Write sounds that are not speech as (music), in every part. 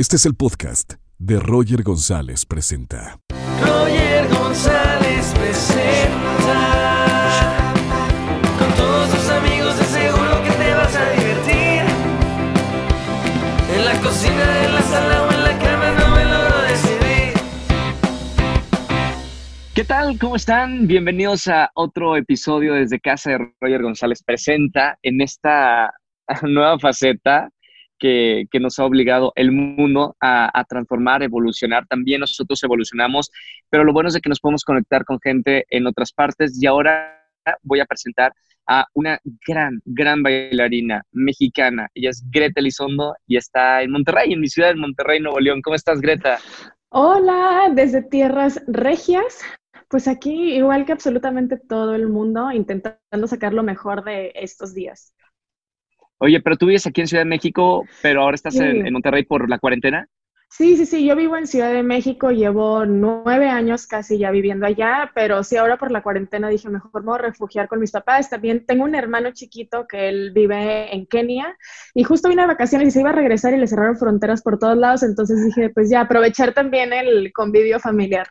Este es el podcast de Roger González Presenta. Roger González presenta. Con todos tus amigos de seguro que te vas a divertir. En la cocina, en la sala o en la cama no me logro decidir. ¿Qué tal? ¿Cómo están? Bienvenidos a otro episodio desde casa de Roger González Presenta en esta (laughs) nueva faceta que, nos ha obligado el mundo a, a transformar, evolucionar. También nosotros evolucionamos, pero lo bueno es que nos podemos conectar con gente en otras partes y ahora voy a presentar a una gran, gran bailarina mexicana. Ella es Greta Elizondo y está en Monterrey, en mi ciudad, en Monterrey, Nuevo León. ¿Cómo estás, Greta? Hola, desde tierras regias. Pues aquí, igual que absolutamente todo el mundo, intentando sacar lo mejor de estos días. Oye, pero tú vives aquí en Ciudad de México, pero ahora estás Sí. en, en Monterrey por la cuarentena. Sí, sí, sí, yo vivo en Ciudad de México, llevo nueve años casi ya viviendo allá, pero sí, ahora por la cuarentena dije, mejor me voy a refugiar con mis papás. También tengo un hermano chiquito que él vive en Kenia y justo vine de vacaciones y se iba a regresar y le cerraron fronteras por todos lados, entonces dije, pues ya, aprovechar también el convivio familiar.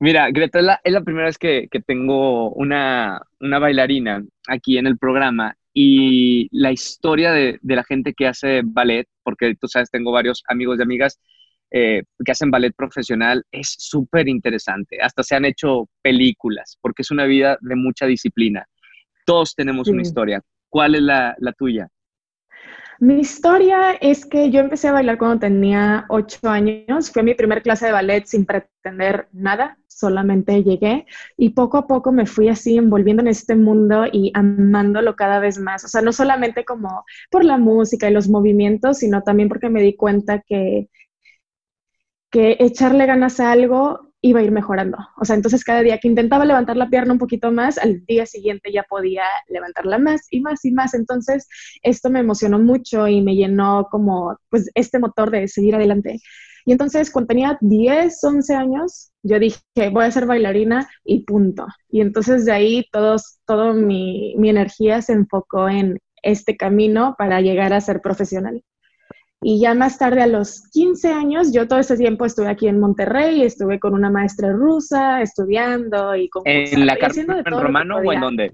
Mira, Greta, es la, es la primera vez que, que tengo una, una bailarina aquí en el programa y la historia de, de la gente que hace ballet, porque tú sabes, tengo varios amigos y amigas eh, que hacen ballet profesional, es súper interesante. Hasta se han hecho películas, porque es una vida de mucha disciplina. Todos tenemos una historia. ¿Cuál es la, la tuya? Mi historia es que yo empecé a bailar cuando tenía ocho años. Fue mi primer clase de ballet sin pretender nada, solamente llegué y poco a poco me fui así envolviendo en este mundo y amándolo cada vez más. O sea, no solamente como por la música y los movimientos, sino también porque me di cuenta que, que echarle ganas a algo iba a ir mejorando. O sea, entonces cada día que intentaba levantar la pierna un poquito más, al día siguiente ya podía levantarla más y más y más. Entonces, esto me emocionó mucho y me llenó como, pues, este motor de seguir adelante. Y entonces, cuando tenía 10, 11 años, yo dije, voy a ser bailarina y punto. Y entonces de ahí todos, todo mi, mi energía se enfocó en este camino para llegar a ser profesional. Y ya más tarde, a los 15 años, yo todo ese tiempo estuve aquí en Monterrey, estuve con una maestra rusa, estudiando y con ¿En la Carmen Romano o en dónde?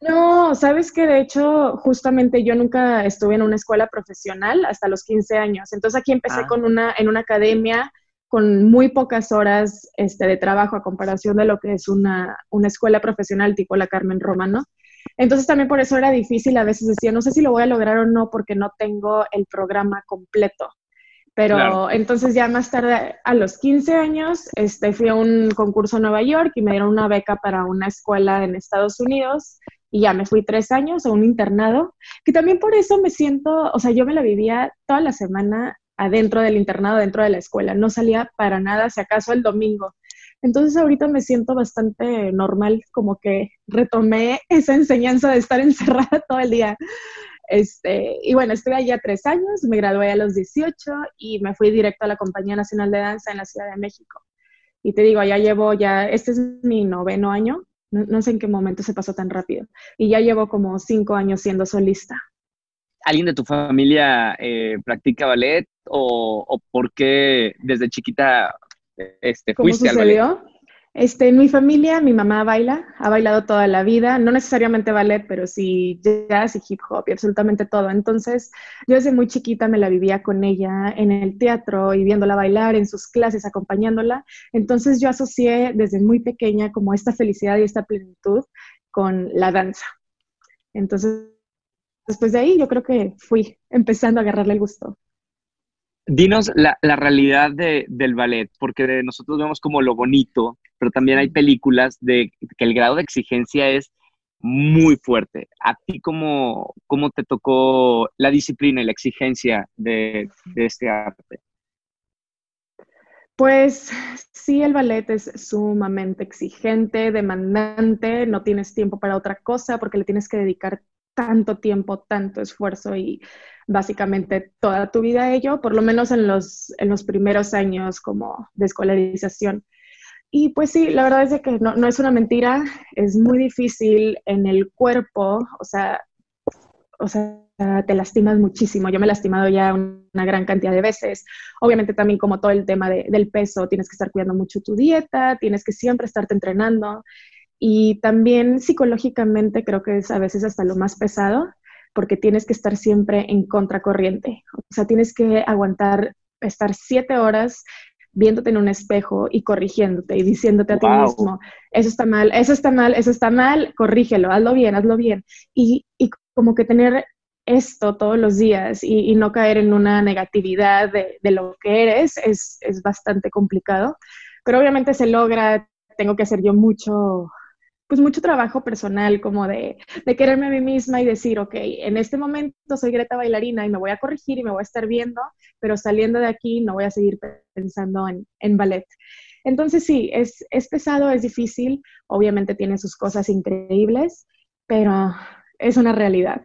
no, sabes que de hecho, justamente yo nunca estuve en una escuela profesional hasta los 15 años. Entonces aquí empecé Ah. con una, en una academia con muy pocas horas este, de trabajo a comparación de lo que es una, una escuela profesional tipo la Carmen Romano. Entonces también por eso era difícil, a veces decía, no sé si lo voy a lograr o no porque no tengo el programa completo. Pero Claro. entonces ya más tarde, a los 15 años, este, fui a un concurso en Nueva York y me dieron una beca para una escuela en Estados Unidos y ya me fui tres años a un internado, que también por eso me siento, o sea, yo me la vivía toda la semana adentro del internado, dentro de la escuela, no salía para nada, si acaso el domingo. Entonces ahorita me siento bastante normal, como que retomé (laughs) esa enseñanza de estar encerrada (laughs) todo el día. Este, y bueno, estuve allá tres años, me gradué a los 18 y me fui directo a la Compañía Nacional de Danza en la Ciudad de México. Y te digo, ya llevo ya, este es mi noveno año, no, no sé en qué momento se pasó tan rápido, y ya llevo como cinco años siendo solista. ¿Alguien de tu familia eh, practica ballet o, o por qué desde chiquita este, ¿Cómo fuiste al ballet? sucedió? Este, en mi familia, mi mamá baila, ha bailado toda la vida, no necesariamente ballet, pero sí jazz y hip hop y absolutamente todo. Entonces, yo desde muy chiquita me la vivía con ella en el teatro y viéndola bailar en sus clases, acompañándola. Entonces, yo asocié desde muy pequeña como esta felicidad y esta plenitud con la danza. Entonces, después de ahí, yo creo que fui empezando a agarrarle el gusto. Dinos la, la realidad de- del ballet, porque nosotros vemos como lo bonito, pero también hay películas de que el grado de exigencia es muy fuerte. ¿A ti cómo, cómo te tocó la disciplina y la exigencia de, de este arte? Pues sí, el ballet es sumamente exigente, demandante, no tienes tiempo para otra cosa porque le tienes que dedicar tanto tiempo, tanto esfuerzo y básicamente toda tu vida a ello, por lo menos en los, en los primeros años como de escolarización. Y pues sí, la verdad es de que no, no es una mentira, es muy difícil en el cuerpo, o sea, o sea, te lastimas muchísimo. Yo me he lastimado ya una gran cantidad de veces. Obviamente también como todo el tema del peso, tienes que estar cuidando mucho tu dieta, tienes que siempre estarte entrenando. Y también psicológicamente creo que es a veces hasta lo más pesado, porque tienes que estar siempre en contracorriente. O sea, tienes que aguantar, estar siete horas viéndote en un espejo y corrigiéndote y diciéndote a ti mismo, eso está mal, eso está mal, eso está mal, corrígelo, hazlo bien, hazlo bien. Y, y como que tener esto todos los días y, no caer en una negatividad de, de lo que eres es, es, bastante complicado. Pero obviamente se logra, tengo que hacer yo mucho, pues mucho trabajo personal, como de, de, quererme a mí misma y decir, ok, en este momento soy Greta bailarina y me voy a corregir y me voy a estar viendo, pero saliendo de aquí no voy a seguir pensando en, en ballet. Entonces sí, es, es pesado, es difícil, obviamente tiene sus cosas increíbles, pero es una realidad.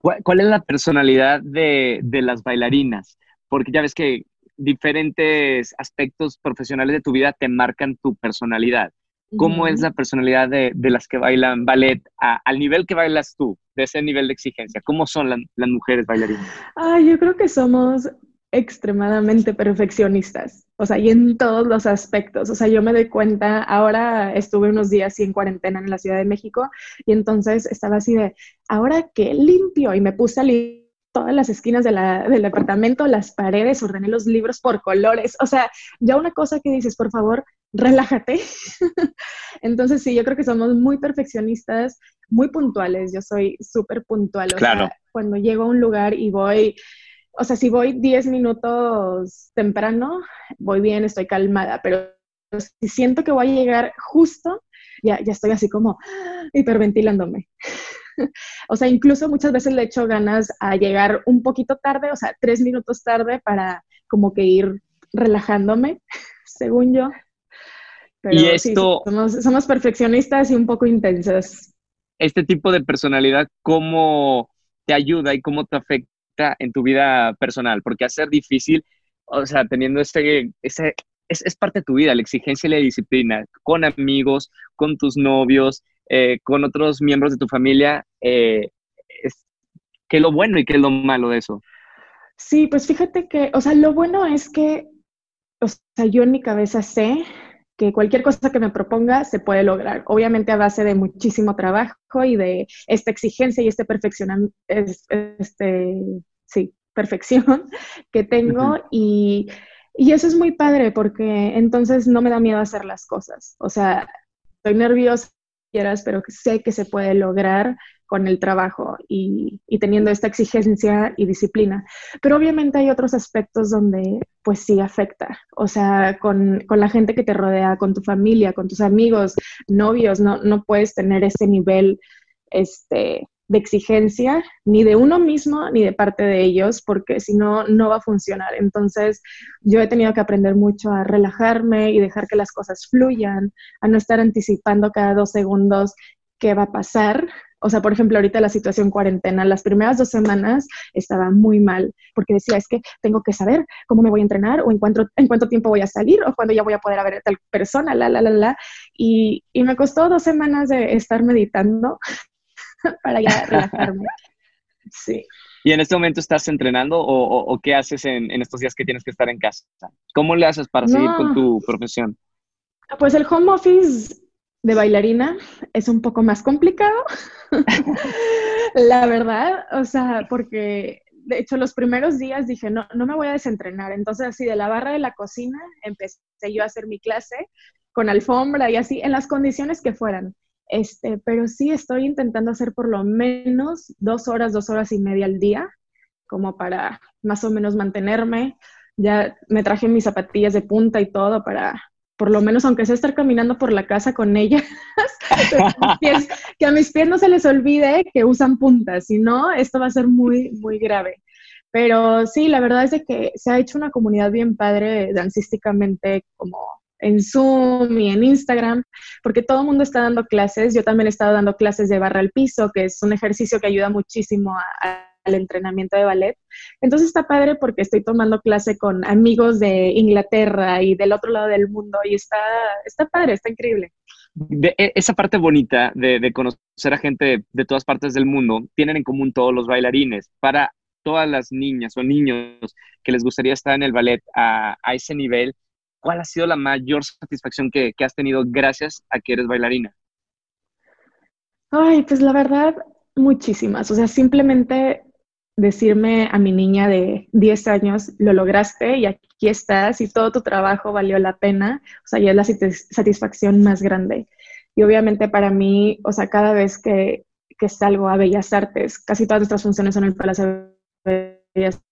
¿Cuál, es la personalidad de, las bailarinas? Porque ya ves que diferentes aspectos profesionales de tu vida te marcan tu personalidad. ¿Cómo es la personalidad de, las que bailan ballet al nivel que bailas tú, de ese nivel de exigencia? ¿Cómo son las mujeres bailarinas? Ah, yo creo que somos extremadamente perfeccionistas, o sea, y en todos los aspectos. O sea, yo me doy cuenta, ahora estuve unos días en cuarentena en la Ciudad de México y entonces estaba así de, ahora que limpio y me puse a limpiar todas las esquinas del departamento, las paredes, ordené los libros por colores. O sea, ya una cosa que dices, por favor, relájate. (laughs) Entonces, sí, yo creo que somos muy perfeccionistas, muy puntuales. Yo soy súper puntual. O claro. sea, cuando llego a un lugar y voy o sea, si voy 10 minutos temprano, voy bien, estoy calmada, pero si siento que voy a llegar justo, ya, ya estoy así como hiperventilándome. (laughs) o sea, incluso muchas veces le echo ganas a llegar un poquito tarde, o sea, tres minutos tarde para como que ir relajándome, (laughs) según yo. Pero y esto, somos, somos perfeccionistas y un poco intensas. Este tipo de personalidad, ¿cómo te ayuda y cómo te afecta? en tu vida personal, porque hacer difícil, o sea, teniendo este, ese, es, parte de tu vida, la exigencia y la disciplina, con amigos, con tus novios, eh, con otros miembros de tu familia, eh, es, ¿qué es lo bueno y qué es lo malo de eso? Sí, pues fíjate que, o sea, lo bueno es que, o sea, yo en mi cabeza sé que cualquier cosa que me proponga se puede lograr. Obviamente a base de muchísimo trabajo y de esta exigencia y este perfeccionamiento, este, sí, perfección (laughs) que tengo y, y eso es muy padre porque entonces no me da miedo hacer las cosas. O sea, estoy nerviosa, pero sé que se puede lograr con el trabajo y, y, teniendo esta exigencia y disciplina. Pero obviamente hay otros aspectos donde pues sí afecta, o sea, con, con, la gente que te rodea, con tu familia, con tus amigos, novios, no, no puedes tener ese nivel este, de exigencia, ni de uno mismo, ni de parte de ellos, porque si no, no va a funcionar. Entonces, yo he tenido que aprender mucho a relajarme y dejar que las cosas fluyan, a no estar anticipando cada dos segundos qué va a pasar. O sea, por ejemplo, ahorita la situación cuarentena, las primeras dos semanas estaba muy mal, porque decía, es que tengo que saber cómo me voy a entrenar, o en cuánto, en cuánto tiempo voy a salir, o cuándo ya voy a poder ver a tal persona, la, la, la, la. Y, y me costó dos semanas de estar meditando (laughs) para ya relajarme. (laughs) Sí. ¿Y en este momento estás entrenando o, qué haces en, estos días que tienes que estar en casa? ¿Cómo le haces para seguir con tu profesión? Pues el home office de bailarina es un poco más complicado, (laughs) la verdad, o sea, porque de hecho los primeros días dije, no, no me voy a desentrenar, entonces así de la barra de la cocina empecé yo a hacer mi clase con alfombra y así, en las condiciones que fueran. Este, pero sí estoy intentando hacer por lo menos dos horas, dos horas y media al día, como para más o menos mantenerme. Ya me traje mis zapatillas de punta y todo para, por lo menos, aunque sea estar caminando por la casa con ellas, (laughs) que a mis pies no se les olvide que usan puntas, si no, esto va a ser muy, muy grave. Pero sí, la verdad es que se ha hecho una comunidad bien padre dancísticamente como en Zoom y en Instagram, porque todo el mundo está dando clases. Yo también he estado dando clases de barra al piso, que es un ejercicio que ayuda muchísimo al entrenamiento de ballet. Entonces está padre porque estoy tomando clase con amigos de Inglaterra y del otro lado del mundo y está, está padre, está increíble. de, e, esa parte bonita de, de, conocer a gente de todas partes del mundo, tienen en común todos los bailarines. Para todas las niñas o niños que les gustaría estar en el ballet a, a ese nivel, ¿cuál ha sido la mayor satisfacción que, que has tenido gracias a que eres bailarina? Ay, pues la verdad, muchísimas. O sea, simplemente decirme a mi niña de 10 años, lo lograste y aquí estás y todo tu trabajo valió la pena, o sea, ya es la satisfacción más grande. Y obviamente para mí, o sea, cada vez que, que salgo a Bellas Artes, casi todas nuestras funciones son en el Palacio de Bellas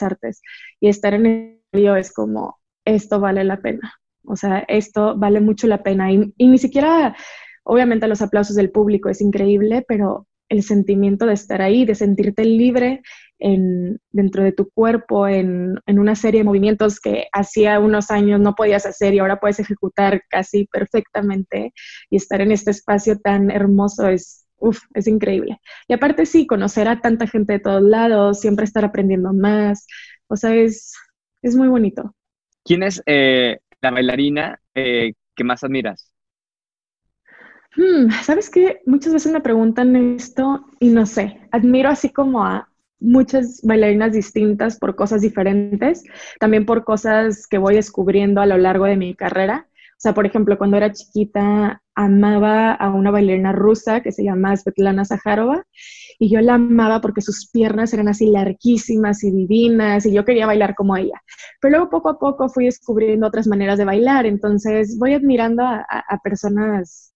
Artes, y estar en el río es como, esto vale la pena. O sea, esto vale mucho la pena. Y, y ni siquiera, obviamente los aplausos del público es increíble, pero el sentimiento de estar ahí, de sentirte libre en, dentro de tu cuerpo, en, en, una serie de movimientos que hacía unos años no podías hacer y ahora puedes ejecutar casi perfectamente y estar en este espacio tan hermoso es, uf, es increíble. Y aparte sí, conocer a tanta gente de todos lados, siempre estar aprendiendo más, o sea, es, es muy bonito. ¿Quién es eh, la bailarina eh, que más admiras? Hmm, ¿Sabes qué? Muchas veces me preguntan esto y no sé, admiro así como a muchas bailarinas distintas por cosas diferentes, también por cosas que voy descubriendo a lo largo de mi carrera. O sea, por ejemplo, cuando era chiquita amaba a una bailarina rusa que se llama Svetlana Zaharova y yo la amaba porque sus piernas eran así larguísimas y divinas y yo quería bailar como ella. Pero luego poco a poco fui descubriendo otras maneras de bailar, entonces voy admirando a, a personas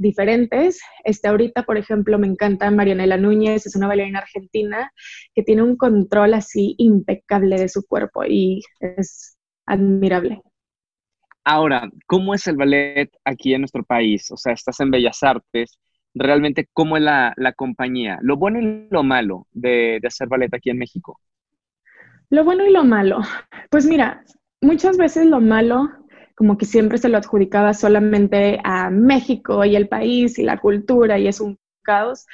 diferentes. Este, ahorita, por ejemplo, me encanta Marianela Núñez, es una bailarina argentina que tiene un control así impecable de su cuerpo y es admirable. Ahora, ¿cómo es el ballet aquí en nuestro país? O sea, estás en Bellas Artes. Realmente, ¿cómo es la, la compañía? Lo bueno y lo malo de, de hacer ballet aquí en México. Lo bueno y lo malo. Pues mira, muchas veces lo malo como que siempre se lo adjudicaba solamente a México y el país y la cultura y es un caos.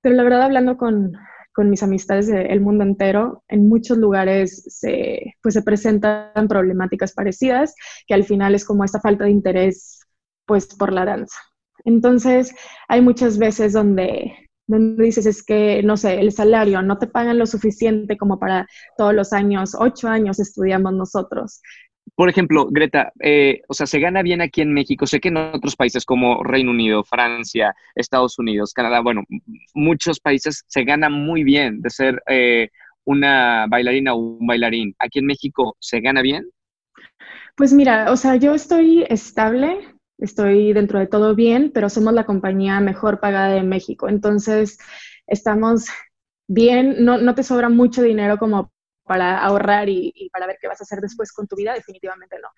Pero la verdad, hablando con, con mis amistades del mundo entero, en muchos lugares se, pues se presentan problemáticas parecidas, que al final es como esta falta de interés pues por la danza. Entonces, hay muchas veces donde, donde dices, es que, no sé, el salario no te pagan lo suficiente como para todos los años, ocho años estudiamos nosotros por ejemplo, Greta, eh, o sea, se gana bien aquí en México. Sé que en otros países como Reino Unido, Francia, Estados Unidos, Canadá, bueno, muchos países se gana muy bien de ser eh, una bailarina o un bailarín. ¿Aquí en México se gana bien? Pues mira, o sea, yo estoy estable, estoy dentro de todo bien, pero somos la compañía mejor pagada de México. Entonces, estamos bien, no, no te sobra mucho dinero como para ahorrar y, para ver qué vas a hacer después con tu vida, definitivamente no.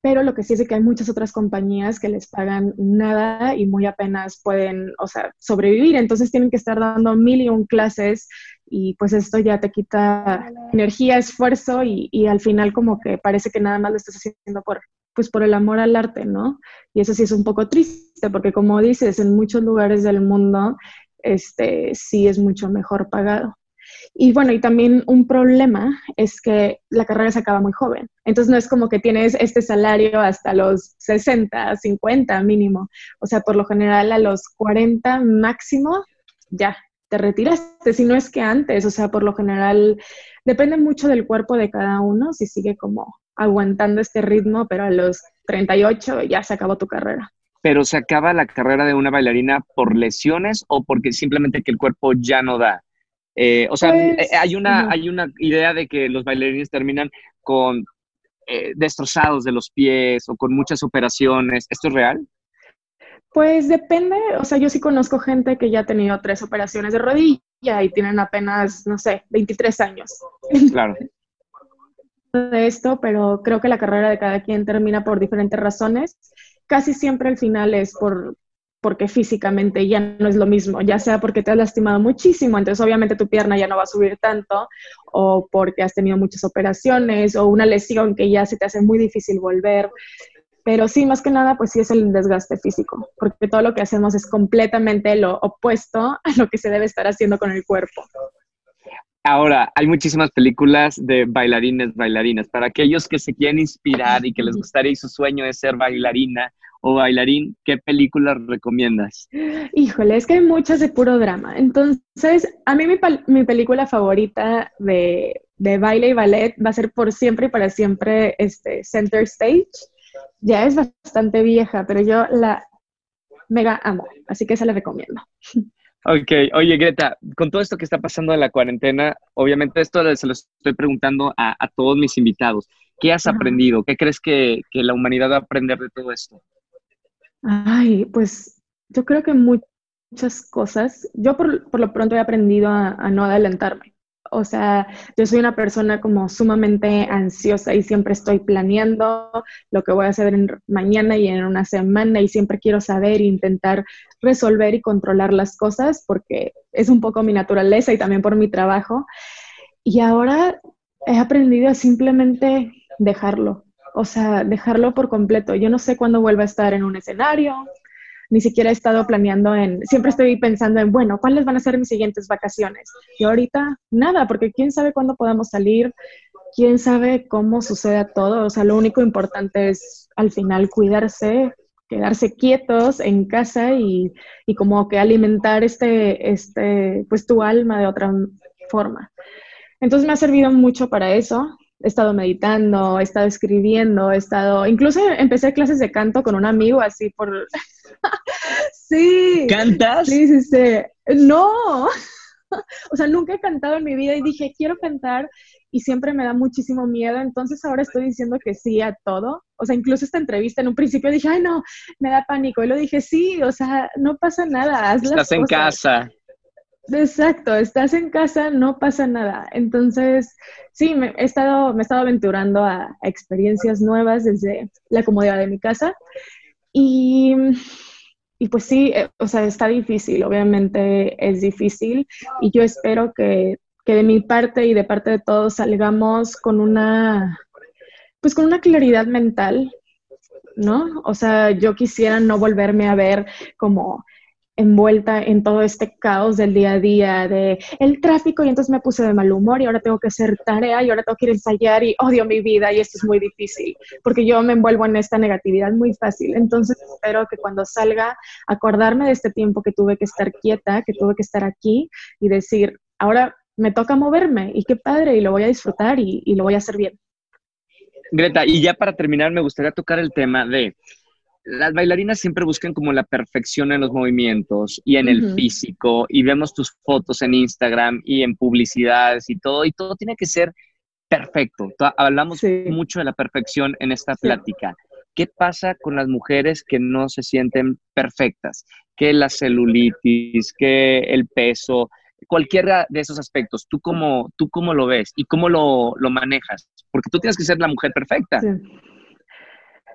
Pero lo que sí es que hay muchas otras compañías que les pagan nada y muy apenas pueden, o sea, sobrevivir. Entonces tienen que estar dando mil y un clases y pues esto ya te quita energía, esfuerzo y, y al final como que parece que nada más lo estás haciendo por, pues por el amor al arte, ¿no? Y eso sí es un poco triste porque como dices, en muchos lugares del mundo este sí es mucho mejor pagado. Y bueno, y también un problema es que la carrera se acaba muy joven. Entonces no es como que tienes este salario hasta los 60, 50 mínimo. O sea, por lo general a los 40 máximo, ya, te retiraste. Si no es que antes, o sea, por lo general depende mucho del cuerpo de cada uno, si sigue como aguantando este ritmo, pero a los 38 ya se acabó tu carrera pero se acaba la carrera de una bailarina por lesiones o porque simplemente que el cuerpo ya no da. Eh, o sea, pues, eh, hay, una, hay una idea de que los bailarines terminan con eh, destrozados de los pies o con muchas operaciones. ¿Esto es real? Pues depende, o sea, yo sí conozco gente que ya ha tenido tres operaciones de rodilla y tienen apenas, no sé, 23 años. Claro. (laughs) de esto, pero creo que la carrera de cada quien termina por diferentes razones. Casi siempre al final es por, porque físicamente ya no es lo mismo, ya sea porque te has lastimado muchísimo, entonces obviamente tu pierna ya no va a subir tanto, o porque has tenido muchas operaciones, o una lesión que ya se te hace muy difícil volver. Pero sí, más que nada, pues sí es el desgaste físico, porque todo lo que hacemos es completamente lo opuesto a lo que se debe estar haciendo con el cuerpo. Ahora, hay muchísimas películas de bailarines, bailarinas. Para aquellos que se quieren inspirar y que les gustaría y su sueño es ser bailarina o bailarín, ¿qué películas recomiendas? Híjole, es que hay muchas de puro drama. Entonces, a mí mi, mi película favorita de, de, baile y ballet va a ser por siempre y para siempre este, Center Stage. Ya es bastante vieja, pero yo la mega amo, así que esa la recomiendo. Ok, oye Greta, con todo esto que está pasando en la cuarentena, obviamente esto se lo estoy preguntando a, todos mis invitados. ¿Qué has aprendido? ¿Qué crees que, la humanidad va a aprender de todo esto? Ay, pues yo creo que muchas cosas. Yo por, lo pronto he aprendido a no adelantarme. O sea, yo soy una persona como sumamente ansiosa y siempre estoy planeando lo que voy a hacer mañana y en una semana y siempre quiero saber e intentar resolver y controlar las cosas porque es un poco mi naturaleza y también por mi trabajo. Y ahora he aprendido a simplemente dejarlo, o sea, dejarlo por completo. Yo no sé cuándo vuelva a estar en un escenario, ni siquiera he estado planeando en, siempre estoy pensando en, bueno, ¿cuáles van a ser mis siguientes vacaciones? Y ahorita nada, porque quién sabe cuándo podamos salir, quién sabe cómo suceda todo, o sea, lo único importante es al final cuidarse, quedarse quietos en casa y, y como que alimentar este, este, pues tu alma de otra forma. Entonces me ha servido mucho para eso he estado meditando, he estado escribiendo, he estado, incluso empecé clases de canto con un amigo así por... (laughs) sí. ¿Cantas? Sí, sí, sí. No. (laughs) o sea, nunca he cantado en mi vida y dije, quiero cantar y siempre me da muchísimo miedo, entonces ahora estoy diciendo que sí a todo. O sea, incluso esta entrevista en un principio dije, ay no, me da pánico. Y lo dije, sí, o sea, no pasa nada. Haz Estás en casa. Exacto, estás en casa, no pasa nada. Entonces, sí, me he estado, me he estado aventurando a, experiencias nuevas desde la comodidad de mi casa. Y, y pues sí, eh, o sea, está difícil, obviamente es difícil. Y yo espero que, que de mi parte y de parte de todos salgamos con una, pues con una claridad mental, ¿no? O sea, yo quisiera no volverme a ver como envuelta en todo este caos del día a día, de el tráfico y entonces me puse de mal humor y ahora tengo que hacer tarea y ahora tengo que ir a ensayar y odio mi vida y esto es muy difícil, porque yo me envuelvo en esta negatividad muy fácil. Entonces espero que cuando salga, acordarme de este tiempo que tuve que estar quieta, que tuve que estar aquí y decir, ahora me toca moverme y qué padre y lo voy a disfrutar y, y lo voy a hacer bien. Greta, y ya para terminar, me gustaría tocar el tema de las bailarinas siempre buscan como la perfección en los movimientos y en el físico y vemos tus fotos en Instagram y en publicidades y todo y todo tiene que ser perfecto. Hablamos mucho de la perfección en esta plática. ¿Qué pasa con las mujeres que no se sienten perfectas? Que la celulitis, que el peso, cualquiera de esos aspectos, ¿tú cómo, tú cómo lo ves y cómo lo, lo manejas? Porque tú tienes que ser la mujer perfecta. Sí.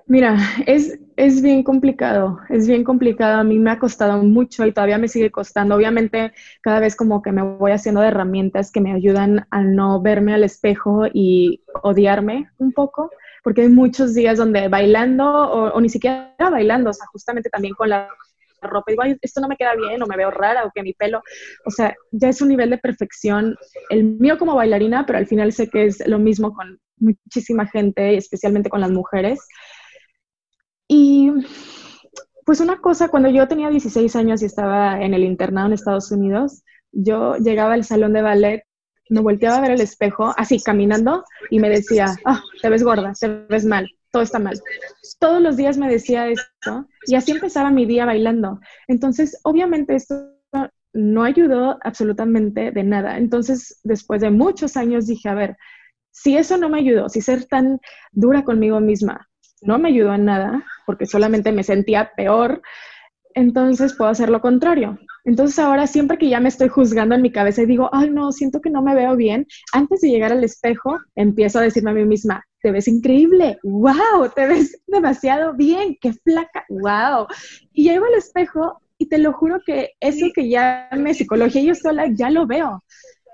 Mira, es, es bien complicado, es bien complicado. A mí me ha costado mucho y todavía me sigue costando. Obviamente, cada vez como que me voy haciendo de herramientas que me ayudan a no verme al espejo y odiarme un poco, porque hay muchos días donde bailando o, ni siquiera bailando, o sea, justamente también con la ropa, igual esto no me queda bien o me veo rara o que mi pelo, o sea, ya es un nivel de perfección, el mío como bailarina, pero al final sé que es lo mismo con muchísima gente, especialmente con las mujeres. Y pues una cosa, cuando yo tenía 16 años y estaba en el internado en Estados Unidos, yo llegaba al salón de ballet, me volteaba a ver el espejo, así caminando, y me decía, ah, te ves gorda, te ves mal, todo está mal. Todos los días me decía esto, y así empezaba mi día bailando. Entonces, obviamente esto no ayudó absolutamente de nada. Entonces, después de muchos años dije, a ver, si eso no me ayudó, si ser tan dura conmigo misma no me ayudó en nada, porque solamente me sentía peor, entonces puedo hacer lo contrario. Entonces ahora siempre que ya me estoy juzgando en mi cabeza y digo, ay no, siento que no me veo bien, antes de llegar al espejo empiezo a decirme a mí misma, te ves increíble, wow, te ves demasiado bien, qué flaca, wow. Y llego al espejo y te lo juro que eso que ya me psicología yo sola ya lo veo.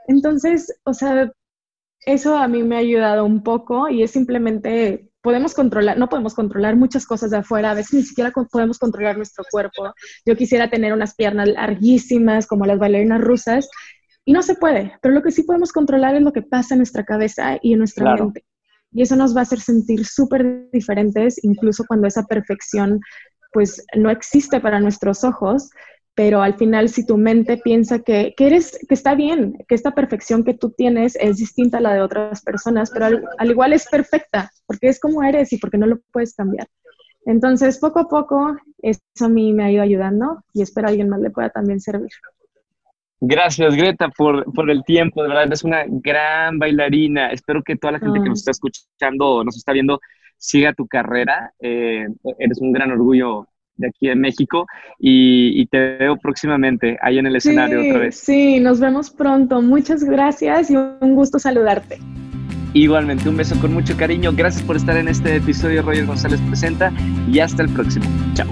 Entonces, o sea, eso a mí me ha ayudado un poco y es simplemente podemos controlar, no podemos controlar muchas cosas de afuera, a veces ni siquiera podemos controlar nuestro cuerpo. Yo quisiera tener unas piernas larguísimas como las bailarinas rusas Y no se puede, pero lo que sí podemos controlar es lo que pasa en nuestra cabeza y en nuestra mente. Y eso nos va a hacer sentir súper diferentes, incluso cuando esa perfección pues no existe para nuestros ojos, pero al final si tu mente piensa que, eres, que está bien, que esta perfección que tú tienes es distinta a la de otras personas, pero al, igual es perfecta, porque es como eres y porque no lo puedes cambiar. Entonces, poco a poco, eso a mí me ha ido ayudando y espero a alguien más le pueda también servir. Gracias, Greta, por, el tiempo. De verdad, eres una gran bailarina. Espero que toda la gente que nos está escuchando o nos está viendo siga tu carrera. Eh, eres un gran orgullo de aquí en México y, te veo próximamente ahí en el escenario otra vez. Sí, nos vemos pronto. Muchas gracias y un gusto saludarte. Igualmente, un beso con mucho cariño. Gracias por estar en este episodio. Roger González presenta y hasta el próximo. Chao.